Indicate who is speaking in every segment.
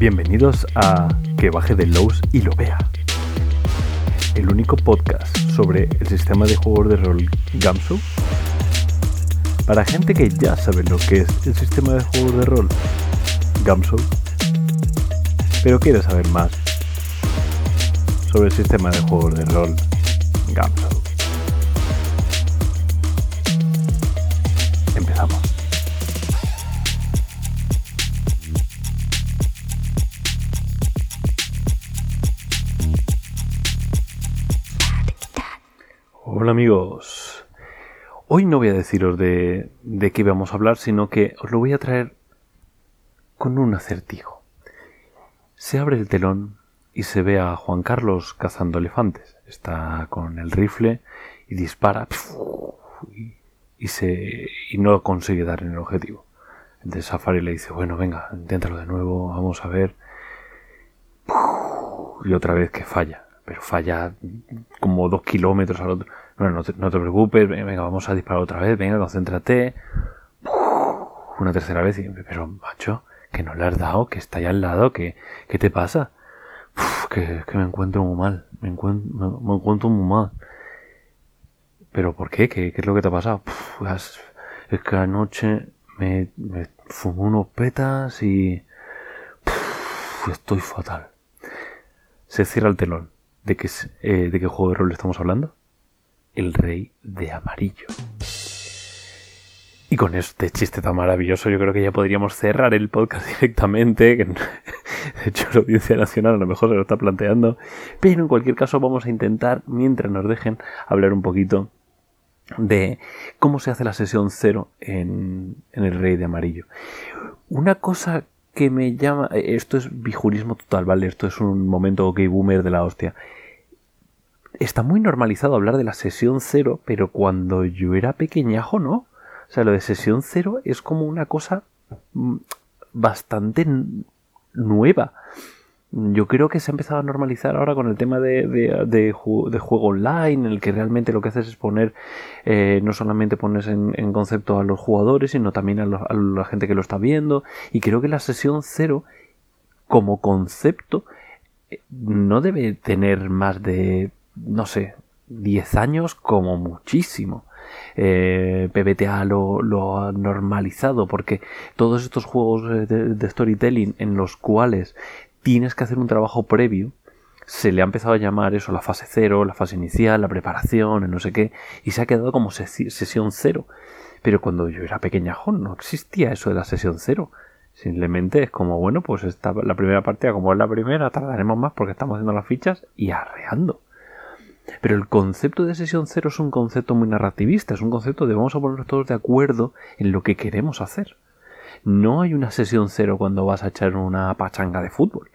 Speaker 1: Bienvenidos a Que baje de Lowe's y lo vea. El único podcast sobre el sistema de juegos de rol Gamsu. Para gente que ya sabe lo que es el sistema de juegos de rol Gamsu. Pero quiere saber más sobre el sistema de juegos de rol Gamsu. Hoy no voy a deciros de, de qué vamos a hablar, sino que os lo voy a traer con un acertijo. Se abre el telón y se ve a Juan Carlos cazando elefantes. Está con el rifle y dispara y, se, y no consigue dar en el objetivo. Entonces Safari le dice, bueno, venga, inténtalo de nuevo, vamos a ver. Y otra vez que falla, pero falla como dos kilómetros al otro. Bueno, no te, no te preocupes, venga, vamos a disparar otra vez, venga, concéntrate. Una tercera vez, pero macho, que no le has dado, que está ahí al lado, que, ¿qué te pasa? Uf, que, me encuentro muy mal, me encuentro, muy mal. ¿Pero por qué? ¿Qué, qué es lo que te ha pasado? Es, que anoche me, me fumé unos petas y... Estoy fatal. Se cierra el telón. ¿De qué, eh, ¿De qué juego de rol estamos hablando? El Rey de Amarillo. Y con este chiste tan maravilloso yo creo que ya podríamos cerrar el podcast directamente, de hecho la Audiencia Nacional a lo mejor se lo está planteando, pero en cualquier caso vamos a intentar, mientras nos dejen, hablar un poquito de cómo se hace la sesión cero en, en el Rey de Amarillo. Una cosa que me llama, esto es bijurismo total, ¿vale? Esto es un momento ok boomer de la hostia está muy normalizado hablar de la sesión cero, pero cuando yo era pequeñajo, ¿no? O sea, lo de sesión cero es como una cosa bastante nueva. Yo creo que se ha empezado a normalizar ahora con el tema de, de, de, ju de juego online, en el que realmente lo que haces es poner, eh, no solamente pones en, concepto a los jugadores, sino también a, a la gente que lo está viendo. Y creo que la sesión cero, como concepto, no debe tener más de no sé, 10 años como muchísimo. Eh, PBTA lo, lo, ha normalizado porque todos estos juegos de, storytelling en los cuales tienes que hacer un trabajo previo se le ha empezado a llamar eso la fase cero, la fase inicial, la preparación, no sé qué, y se ha quedado como sesión cero. Pero cuando yo era pequeñajo no existía eso de la sesión cero. Simplemente es como, bueno, pues esta, la primera partida, como es la primera, tardaremos más porque estamos haciendo las fichas y arreando. Pero el concepto de sesión cero es un concepto muy narrativista, es un concepto de vamos a ponernos todos de acuerdo en lo que queremos hacer. No hay una sesión cero cuando vas a echar una pachanga de fútbol.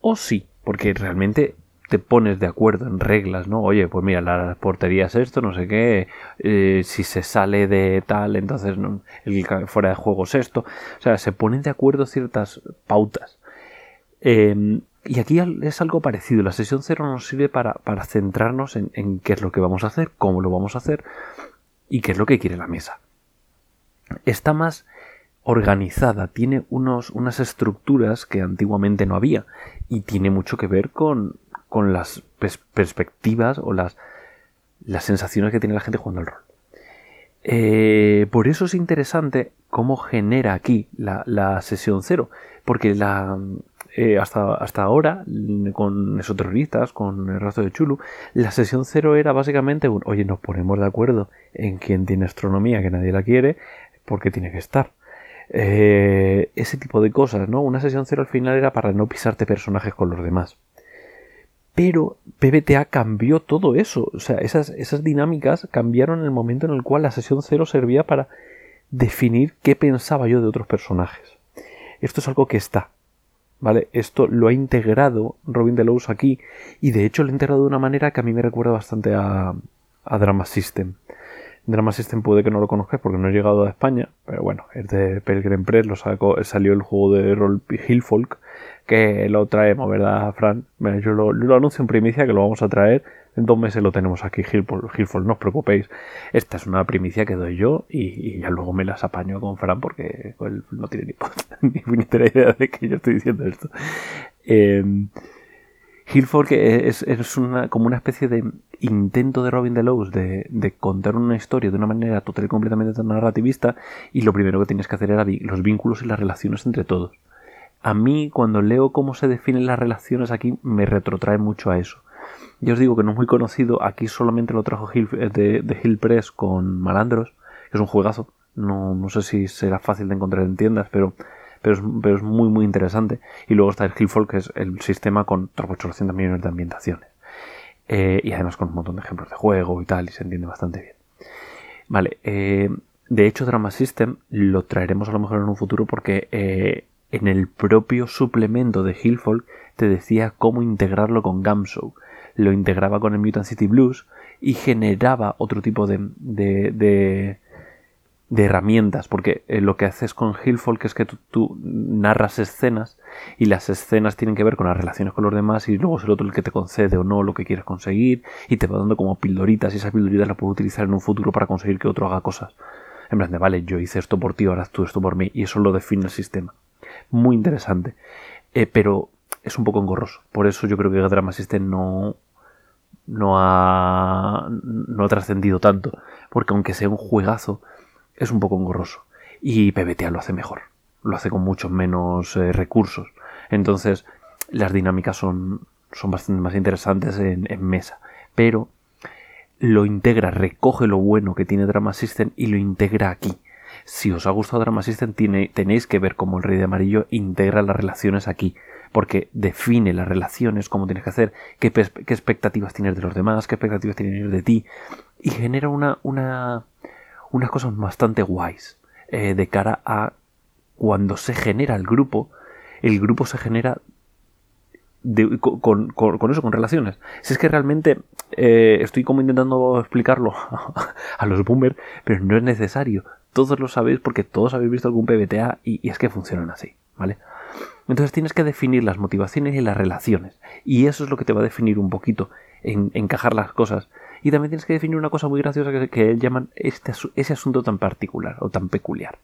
Speaker 1: O sí, porque realmente te pones de acuerdo en reglas, ¿no? Oye, pues mira, la portería es esto, no sé qué, eh, si se sale de tal, entonces no, el fuera de juego es esto. O sea, se ponen de acuerdo ciertas pautas. Eh, y aquí es algo parecido. La sesión cero nos sirve para, para centrarnos en, en, qué es lo que vamos a hacer, cómo lo vamos a hacer y qué es lo que quiere la mesa. Está más organizada, tiene unos, unas estructuras que antiguamente no había y tiene mucho que ver con, con las pers perspectivas o las, las sensaciones que tiene la gente jugando el rol. Eh, por eso es interesante cómo genera aquí la, la sesión cero, porque la, eh, hasta, hasta ahora, con esoterroristas, con el rastro de Chulu, la sesión cero era básicamente un, oye, nos ponemos de acuerdo en quién tiene astronomía, que nadie la quiere, porque tiene que estar. Eh, ese tipo de cosas, ¿no? Una sesión cero al final era para no pisarte personajes con los demás. Pero PBTA cambió todo eso. O sea, esas, esas dinámicas cambiaron en el momento en el cual la sesión cero servía para definir qué pensaba yo de otros personajes. Esto es algo que está, ¿Vale? Esto lo ha integrado Robin Delos aquí y de hecho lo ha integrado de una manera que a mí me recuerda bastante a, Drama System. Drama System puede que no lo conozcáis porque no he llegado a España, pero bueno, es de Pelgrim Press, lo sacó, salió el juego de rol Hillfolk, que lo traemos, ¿verdad, Fran? Yo lo, anuncio en primicia que lo vamos a traer, En dos meses lo tenemos aquí, Hillfall, no os preocupéis. Esta es una primicia que doy yo y, ya luego me las apaño con Fran porque él no tiene ni, ni, idea de que yo estoy diciendo esto. Eh, es, como una especie de intento de Robin Delos de, de contar una historia de una manera total y completamente narrativista y lo primero que tienes que hacer era los vínculos y las relaciones entre todos. A mí cuando leo cómo se definen las relaciones aquí me retrotrae mucho a eso. Ya os digo que no es muy conocido, aquí solamente lo trajo Hill, eh, de, Hill Press con Malandros, que es un juegazo. No, no sé si será fácil de encontrar en tiendas, pero pero es, muy muy interesante. Y luego está el Hillfolk, que es el sistema con 800 millones de ambientaciones. Eh, y además con un montón de ejemplos de juego y tal, y se entiende bastante bien. Vale, eh, de hecho Drama System lo traeremos a lo mejor en un futuro porque en el propio suplemento de Hillfolk te decía cómo integrarlo con Gamshow. Lo integraba con el Mutant City Blues y generaba otro tipo de, de de herramientas, porque eh, lo que haces con Hillfolk es que tú, narras escenas y las escenas tienen que ver con las relaciones con los demás y luego es el otro el que te concede o no lo que quieres conseguir y te va dando como pildoritas y esas pildoritas las puedes utilizar en un futuro para conseguir que otro haga cosas. En plan de, vale, yo hice esto por ti, ahora tú esto por mí y eso lo define el sistema. Muy interesante, eh, pero es un poco engorroso. Por eso yo creo que Drama System no, no ha, no ha trascendido tanto, porque aunque sea un juegazo, es un poco engorroso. Y PBTA lo hace mejor. Lo hace con muchos menos eh, recursos. Entonces, las dinámicas son, son bastante más interesantes en, mesa. Pero lo integra, recoge lo bueno que tiene Drama System y lo integra aquí. Si os ha gustado Drama System, tenéis que ver cómo el Rey de Amarillo integra las relaciones aquí. Porque define las relaciones, cómo tienes que hacer, qué, qué expectativas tienes de los demás, qué expectativas tienes de ti. Y genera una, una, unas cosas bastante guays eh, de cara a cuando se genera el grupo, el grupo se genera con, eso, con relaciones. Si es que realmente eh, estoy como intentando explicarlo a los boomers, pero no es necesario. Todos lo sabéis porque todos habéis visto algún PBTA y, es que funcionan así, ¿vale? Entonces tienes que definir las motivaciones y las relaciones. Y eso es lo que te va a definir un poquito, en, encajar las cosas y también tienes que definir una cosa muy graciosa que, llaman este, ese asunto tan particular o tan peculiar.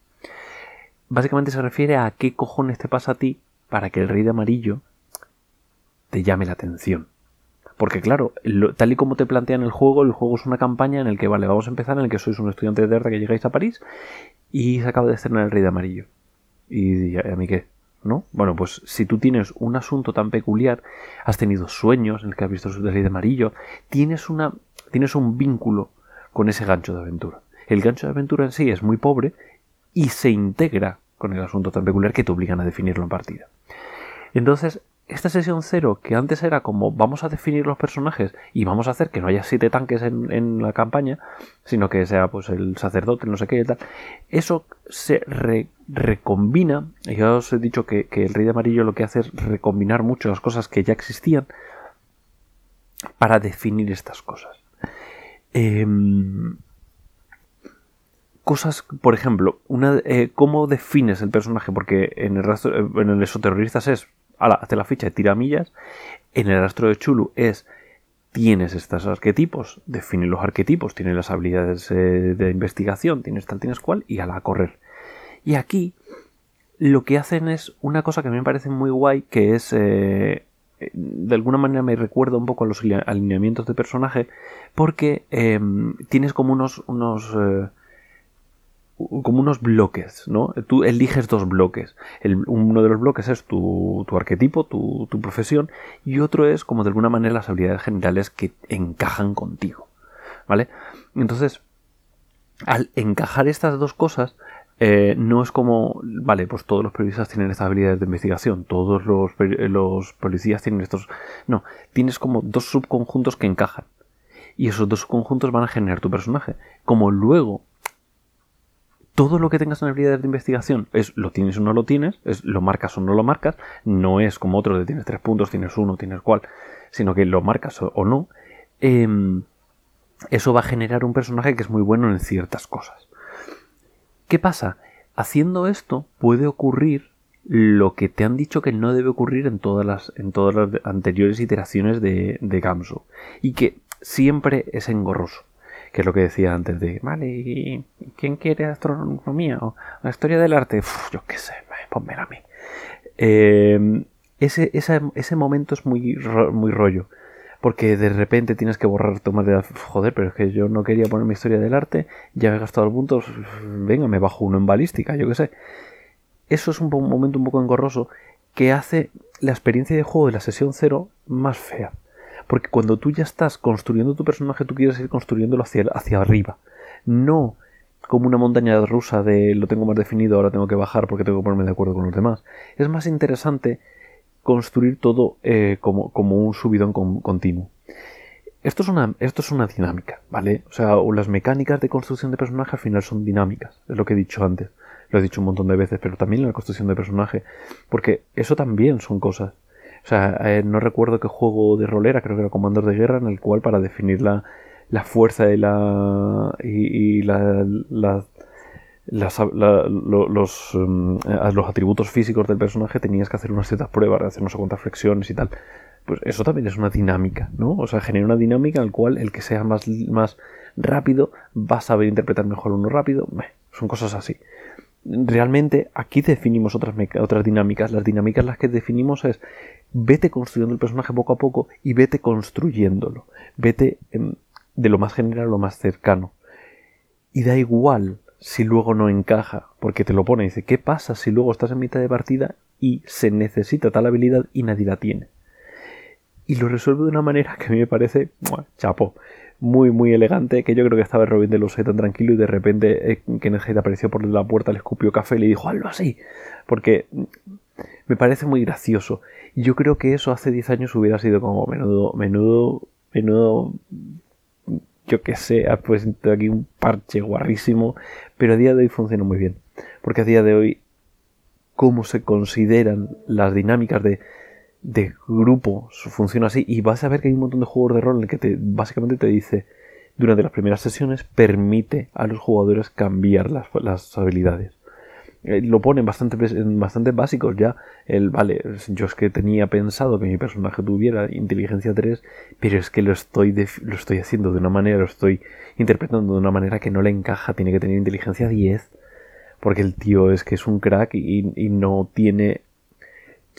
Speaker 1: Básicamente se refiere a qué cojones te pasa a ti para que el rey de amarillo te llame la atención. Porque claro, tal y como te plantean el juego, el juego es una campaña en el que, vale, vamos a empezar en el que sois un estudiante de arte que llegáis a París y se acaba de estrenar el rey de amarillo. ¿Y a mí qué? ¿no? Bueno, pues si tú tienes un asunto tan peculiar, has tenido sueños en el que has visto el rey de amarillo, tienes una tienes un vínculo con ese gancho de aventura. El gancho de aventura en sí es muy pobre y se integra con el asunto tan peculiar que te obligan a definirlo en partida. Entonces, esta sesión cero, que antes era como vamos a definir los personajes y vamos a hacer que no haya siete tanques en, la campaña, sino que sea pues el sacerdote, no sé qué y tal, eso se recombina, ya os he dicho que, que, el rey de amarillo lo que hace es recombinar mucho las cosas que ya existían para definir estas cosas. Em, cosas, por ejemplo, una, eh, ¿cómo defines el personaje? Porque en el en el esoterroristas es, ala, la ficha de tiramillas. En el rastro de Chulu es, tienes estos arquetipos, define los arquetipos, tienes las habilidades eh, de investigación, tienes tal, tienes cual, y ala, a correr. Y aquí lo que hacen es una cosa que a mí me parece muy guay, que es eh, de alguna manera me recuerda un poco a los alineamientos de personaje porque em, tienes como unos unos eh, como unos bloques, ¿no? Tú eliges dos bloques. uno de los bloques es tu, arquetipo, tu, profesión, y otro es como de alguna manera las habilidades generales que encajan contigo, ¿vale? Entonces, al encajar estas dos cosas, eh, no es como, vale, pues todos los periodistas tienen estas habilidades de investigación, todos los, los policías tienen estos... No, tienes como dos subconjuntos que encajan. Y esos dos subconjuntos van a generar tu personaje. Como luego todo lo que tengas en habilidades de investigación es lo tienes o no lo tienes, es lo marcas o no lo marcas, no es como otro de tienes tres puntos, tienes uno, tienes cual, sino que lo marcas o, no, em, eso va a generar un personaje que es muy bueno en ciertas cosas. ¿Qué pasa? Haciendo esto puede ocurrir lo que te han dicho que no debe ocurrir en todas las, en todas las anteriores iteraciones de, de Gamso. Y que siempre es engorroso. Que es lo que decía antes de, vale, ¿y quién quiere astronomía o la historia del arte? yo qué sé, ponme a mí. Em, ese, ese, momento es muy, muy rollo. Porque de repente tienes que borrar tu de joder, pero es que yo no quería poner mi historia del arte, ya he gastado el punto, venga, me bajo uno en balística, yo qué sé. Eso es un momento un poco engorroso que hace la experiencia de juego de la sesión cero más fea. Porque cuando tú ya estás construyendo tu personaje, tú quieres ir construyéndolo hacia, hacia arriba. No como una montaña rusa de lo tengo más definido, ahora tengo que bajar porque tengo que ponerme de acuerdo con los demás. Es más interesante construir todo eh, como, como, un subidón continuo. Esto es, una, esto es una dinámica, ¿vale? O sea, las mecánicas de construcción de personaje al final son dinámicas, es lo que he dicho antes. Lo he dicho un montón de veces, pero también la construcción de personaje, porque eso también son cosas. O sea, eh, no recuerdo qué juego de rolera, creo que era Comandos de Guerra, en el cual para definir la, la fuerza y la. y, la, los, um, los atributos físicos del personaje tenías que hacer unas ciertas pruebas, hacer no sé flexiones y tal. Pues eso también es una dinámica, ¿no? O sea, genera una dinámica en la cual el que sea más, más rápido va a saber interpretar mejor uno rápido. son cosas así. Realmente aquí definimos otras, otras dinámicas. Las dinámicas las que definimos es vete construyendo el personaje poco a poco y vete construyéndolo. Vete em, de lo más general a lo más cercano. Y da igual si luego no encaja, porque te lo pone y dice, ¿qué pasa si luego estás en mitad de partida y se necesita tal habilidad y nadie la tiene? Y lo resuelve de una manera que a mí me parece, chapo, muy, muy elegante, que yo creo que estaba Robin de los tan tranquilo y de repente eh, Kenneth apareció por la puerta, le escupió café y le dijo, hazlo así, porque me parece muy gracioso. Yo creo que eso hace 10 años hubiera sido como menudo, menudo, menudo yo que sé, ha puesto aquí un parche guarrísimo, pero a día de hoy funciona muy bien. Porque a día de hoy, cómo se consideran las dinámicas de, de grupo funciona así, y vas a ver que hay un montón de juegos de rol en el que te, básicamente te dice, durante las primeras sesiones, permite a los jugadores cambiar las, las habilidades. Eh, lo ponen bastante, bastante básicos ya. El, vale, yo es que tenía pensado que mi personaje tuviera inteligencia 3, pero es que lo estoy, lo estoy haciendo de una manera, lo estoy interpretando de una manera que no le encaja, tiene que tener inteligencia 10, porque el tío es que es un crack y, y no tiene...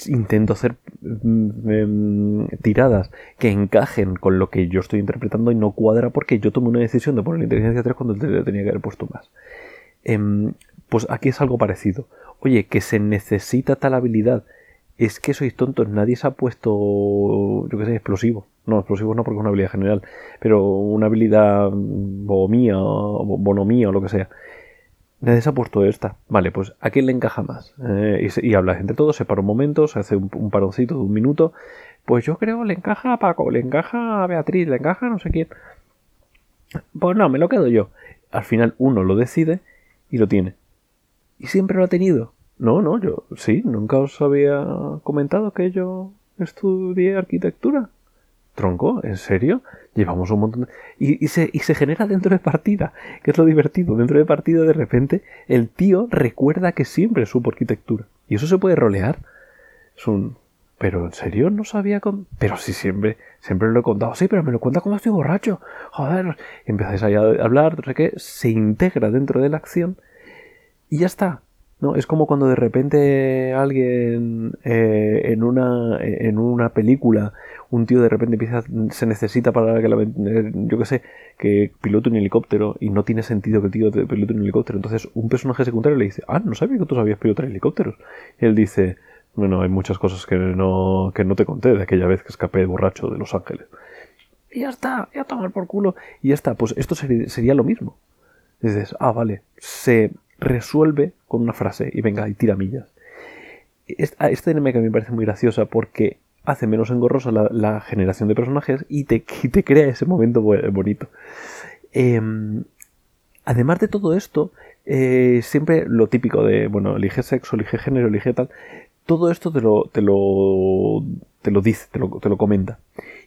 Speaker 1: Intento hacer mm, em, tiradas que encajen con lo que yo estoy interpretando y no cuadra porque yo tomé una decisión de poner inteligencia 3 cuando tenía que haber puesto más. Em, pues aquí es algo parecido. Oye, que se necesita tal habilidad. Es que sois tontos, nadie se ha puesto, yo qué sé, explosivo. No, explosivo no porque es una habilidad general, pero una habilidad bonomía o bonomía o lo que sea. Nadie se ha puesto esta. Vale, pues ¿a quién le encaja más? Eh, y, habla entre todos, se para un momento, se hace un, un, de un minuto. Pues yo creo le encaja a Paco, le encaja a Beatriz, le encaja a no sé quién. Pues no, me lo quedo yo. Al final uno lo decide y lo tiene. ¿Y siempre lo ha tenido? No, no, yo sí, nunca os había comentado que yo estudié arquitectura. Tronco, ¿en serio? Llevamos un montón de... Y, se, y se genera dentro de partida, que es lo divertido. Dentro de partida, de repente, el tío recuerda que siempre supo arquitectura. Y eso se puede rolear. Es un... Pero en serio no sabía con... Pero sí, siempre, siempre lo he contado. Sí, pero me lo cuenta cuando estoy borracho. Joder. empezáis a hablar, no sé qué. Se integra dentro de la acción y ya está. ¿no? Es como cuando de repente alguien eh, en, una, en una película, un tío de repente empieza, se necesita para que la, eh, yo qué sé, que pilote un helicóptero y no tiene sentido que el tío pilote un helicóptero. Entonces un personaje secundario le dice, ah, no sabía que tú sabías pilotar helicópteros. Y él dice, bueno, hay muchas cosas que no, que no te conté de aquella vez que escapé borracho de Los Ángeles. Y ya está, ya tomar por culo. Y ya está, pues esto sería lo mismo. dices, ah, vale, se resuelve con una frase y venga, y tira millas. Esta, esta dinámica me parece muy graciosa porque hace menos engorrosa la, generación de personajes y te, te, crea ese momento bonito. Em, además de todo esto, eh, siempre lo típico de, bueno, elige sexo, elige género, elige tal, todo esto te lo, te lo, te lo dice, te lo, te lo comenta.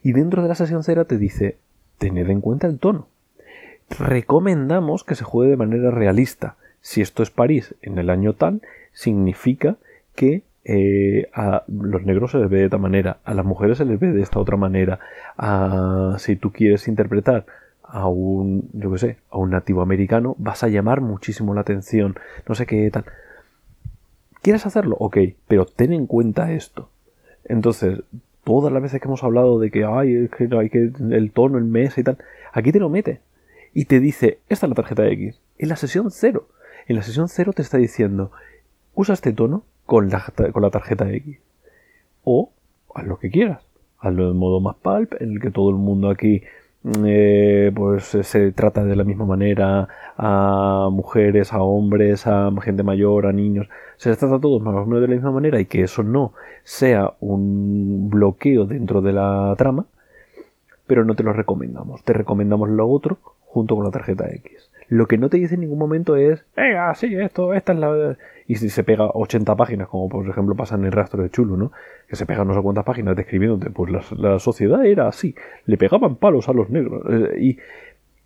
Speaker 1: Y dentro de la sesión cera te dice, tened en cuenta el tono. Recomendamos que se juegue de manera realista si esto es París en el año tal, significa que eh, a los negros se les ve de esta manera, a las mujeres se les ve de esta otra manera, si tú quieres interpretar a un, yo qué sé, a un nativo americano, vas a llamar muchísimo la atención, no sé qué tal. ¿Quieres hacerlo? Ok, pero ten en cuenta esto. Entonces, todas las veces que hemos hablado de que hay que, hay que el tono, el mes y tal, aquí te lo mete y te dice, esta es la tarjeta X. En la sesión 0. En la sesión 0 te está diciendo, usa este tono con la, tarjeta X. O haz lo que quieras. Hazlo de modo más pulp, en el que todo el mundo aquí eh, pues se trata de la misma manera a mujeres, a hombres, a gente mayor, a niños. Se les trata a todos más o menos de la misma manera y que eso no sea un bloqueo dentro de la trama, pero no te lo recomendamos. Te recomendamos lo otro junto con la tarjeta X. Lo que no te dice en ningún momento es, venga, sí, esto, esta es la... Y si se pega 80 páginas, como por ejemplo pasa en el rastro de Chulo, ¿no? Que se pegan no sé cuántas páginas describiéndote, pues la, sociedad era así, le pegaban palos a los negros. Eh, y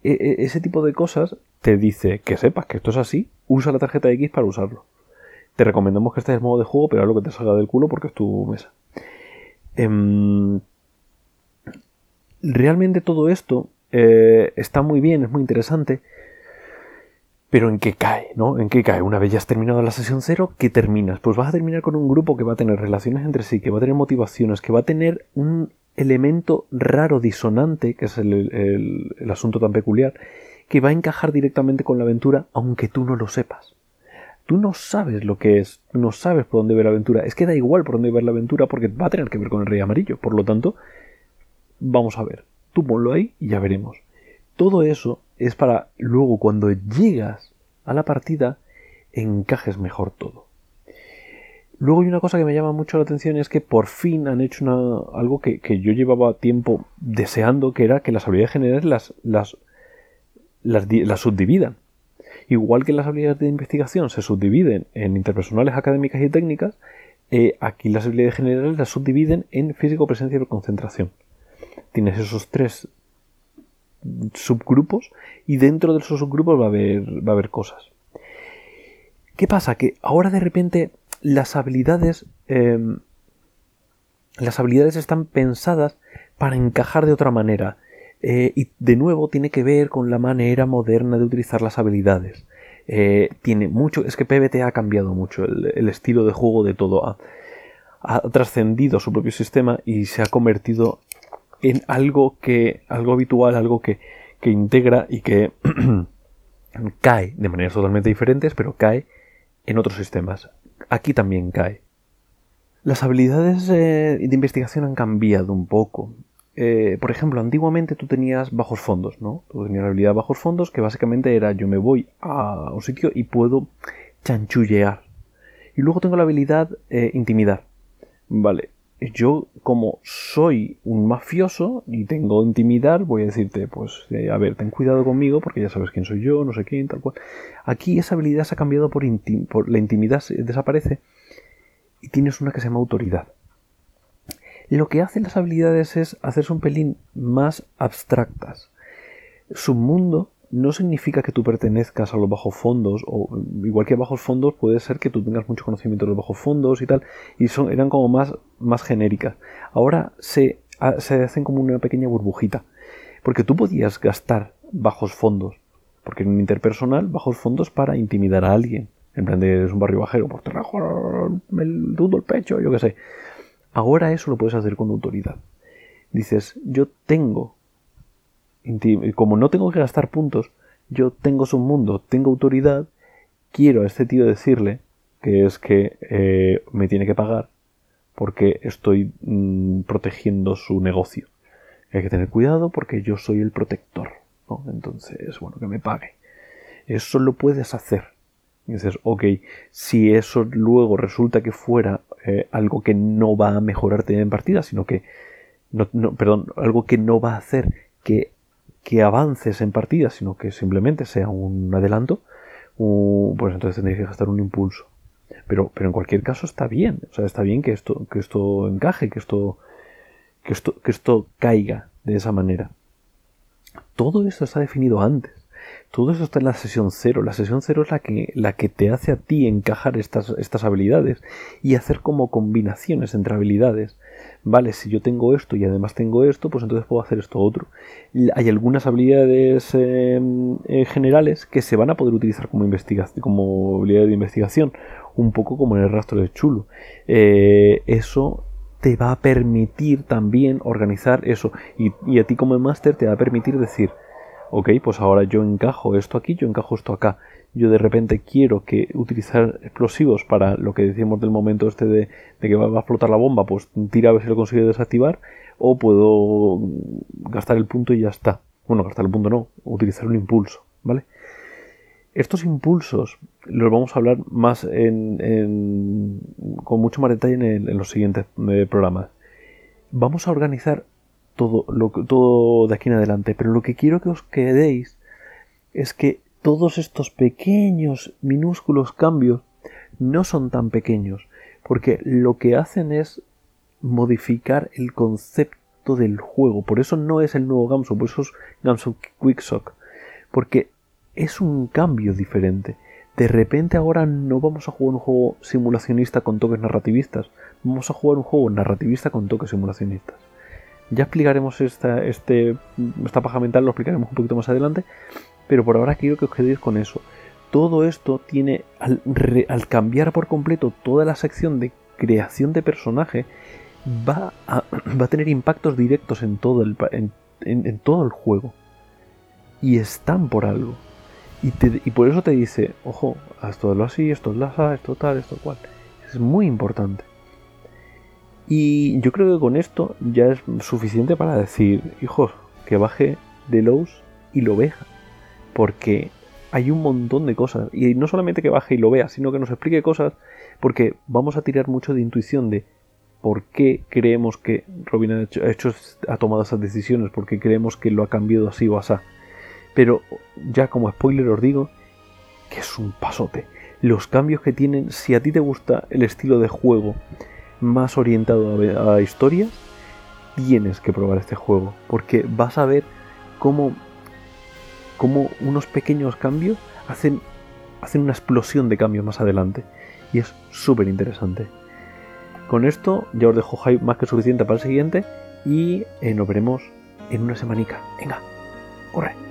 Speaker 1: e, e, ese tipo de cosas te dice que sepas que esto es así, usa la tarjeta X para usarlo. Te recomendamos que estés en modo de juego, pero haz lo que te salga del culo porque es tu mesa. Em, realmente todo esto eh, está muy bien, es muy interesante, pero ¿en qué cae? ¿no? ¿En qué cae? Una vez ya has terminado la sesión cero, ¿qué terminas? Pues vas a terminar con un grupo que va a tener relaciones entre sí, que va a tener motivaciones, que va a tener un elemento raro, disonante, que es el, el asunto tan peculiar, que va a encajar directamente con la aventura, aunque tú no lo sepas. Tú no sabes lo que es, no sabes por dónde ver la aventura. Es que da igual por dónde ver la aventura porque va a tener que ver con el rey amarillo. Por lo tanto, vamos a ver. Tú ponlo ahí y ya veremos. Todo eso es para luego cuando llegas a la partida encajes mejor todo. Luego hay una cosa que me llama mucho la atención es que por fin han hecho algo que, yo llevaba tiempo deseando, que era que las habilidades generales las, las, las, subdividan. Igual que las habilidades de investigación se subdividen en interpersonales, académicas y técnicas, eh, aquí las habilidades generales las subdividen en físico, presencia y concentración tienes esos tres subgrupos y dentro de esos subgrupos va a haber, va a haber cosas. ¿Qué pasa? Que ahora de repente las habilidades em, las habilidades están pensadas para encajar de otra manera. Eh, y de nuevo tiene que ver con la manera moderna de utilizar las habilidades. Eh, tiene mucho. Es que PBT ha cambiado mucho el, estilo de juego de todo. Ha, ha, trascendido su propio sistema y se ha convertido en algo que, algo habitual, algo que, que integra y que cae de maneras totalmente diferentes, pero cae en otros sistemas. Aquí también cae. Las habilidades eh, de investigación han cambiado un poco. Eh, por ejemplo, antiguamente tú tenías bajos fondos, ¿no? Tú tenías la habilidad bajos fondos que básicamente era yo me voy a un sitio y puedo chanchullear. Y luego tengo la habilidad eh, intimidar. Vale, yo como soy un mafioso y tengo intimidad, voy a decirte, pues, eh, a ver, ten cuidado conmigo porque ya sabes quién soy yo, no sé quién, tal cual. Aquí esa habilidad se ha cambiado por, por la intimidad, desaparece y tienes una que se llama autoridad. Lo que hacen las habilidades es hacerse un pelín más abstractas. Su mundo no significa que tú pertenezcas a los bajos fondos, o igual que bajos fondos puede ser que tú tengas mucho conocimiento de los bajos fondos y tal, y son, eran como más, más genéricas. Ahora se, se hacen como una pequeña burbujita, porque tú podías gastar bajos fondos, porque en un interpersonal, bajos fondos para intimidar a alguien, en plan de es un barrio bajero, pues te el dudo el pecho, yo qué sé. Ahora eso lo puedes hacer con autoridad. Dices, yo tengo como no tengo que gastar puntos, yo tengo su mundo, tengo autoridad, quiero a este tío decirle que es que eh, me tiene que pagar porque estoy mm, protegiendo su negocio. Hay que tener cuidado porque yo soy el protector. ¿no? Entonces, bueno, que me pague. Eso lo puedes hacer. Dices, ok, si eso luego resulta que fuera eh, algo que no va a mejorarte en partida, sino que, no, perdón, algo que no va a hacer que que avances en partida, sino que simplemente sea un adelanto, pues entonces tendréis que gastar un impulso. Pero, pero en cualquier caso está bien, o sea, está bien que esto, que esto encaje, que esto, esto, que esto caiga de esa manera. Todo esto está definido antes. Todo eso está en la sesión cero. La sesión cero es la que, la que te hace a ti encajar estas, estas habilidades y hacer como combinaciones entre habilidades. Vale, si yo tengo esto y además tengo esto, pues entonces puedo hacer esto otro. Hay algunas habilidades em, eh, generales que se van a poder utilizar como, como habilidad de investigación, un poco como en el rastro de Chulo. Eh, eso te va a permitir también organizar eso. Y, y a ti como máster te va a permitir decir, ok, pues ahora yo encajo esto aquí, yo encajo esto acá. Yo de repente quiero que utilizar explosivos para lo que decíamos del momento este de, que va, a explotar la bomba, pues tira a ver si lo consigo desactivar, o puedo gastar el punto y ya está. Bueno, gastar el punto no, utilizar un impulso, ¿vale? Estos impulsos los vamos a hablar más en, con mucho más detalle en, los siguientes eh, programas. Vamos a organizar todo, lo, todo de aquí en adelante, pero lo que quiero que os quedéis es que todos estos pequeños, minúsculos cambios no son tan pequeños, porque lo que hacen es modificar el concepto del juego. Por eso no es el nuevo Gamso, por eso es Gamso Quicksock, porque es un cambio diferente. De repente ahora no vamos a jugar un juego simulacionista con toques narrativistas, vamos a jugar un juego narrativista con toques simulacionistas. Ya explicaremos esta, este, esta paja mental, lo explicaremos un poquito más adelante, pero por ahora quiero que os quedéis con eso. Todo esto tiene, al, cambiar por completo toda la sección de creación de personaje, va a, va a tener impactos directos en todo el, en todo el juego. Y están por algo. Y, por eso te dice, ojo, esto lo así, esto es la esto tal, esto cual. Es muy importante. Y yo creo que con esto ya es suficiente para decir, hijos, que baje de Lowe's y lo vea. Porque hay un montón de cosas. Y no solamente que baje y lo vea, sino que nos explique cosas. Porque vamos a tirar mucho de intuición de por qué creemos que Robin ha, hecho, ha, tomado esas decisiones, por qué creemos que lo ha cambiado así o así. Pero ya como spoiler os digo que es un pasote. Los cambios que tienen, si a ti te gusta el estilo de juego más orientado a, historias, tienes que probar este juego. Porque vas a ver cómo, cómo unos pequeños cambios hacen, hacen una explosión de cambios más adelante. Y es súper interesante. Con esto ya os dejo más que suficiente para el siguiente y eh, nos veremos en una semanica. Venga, corre.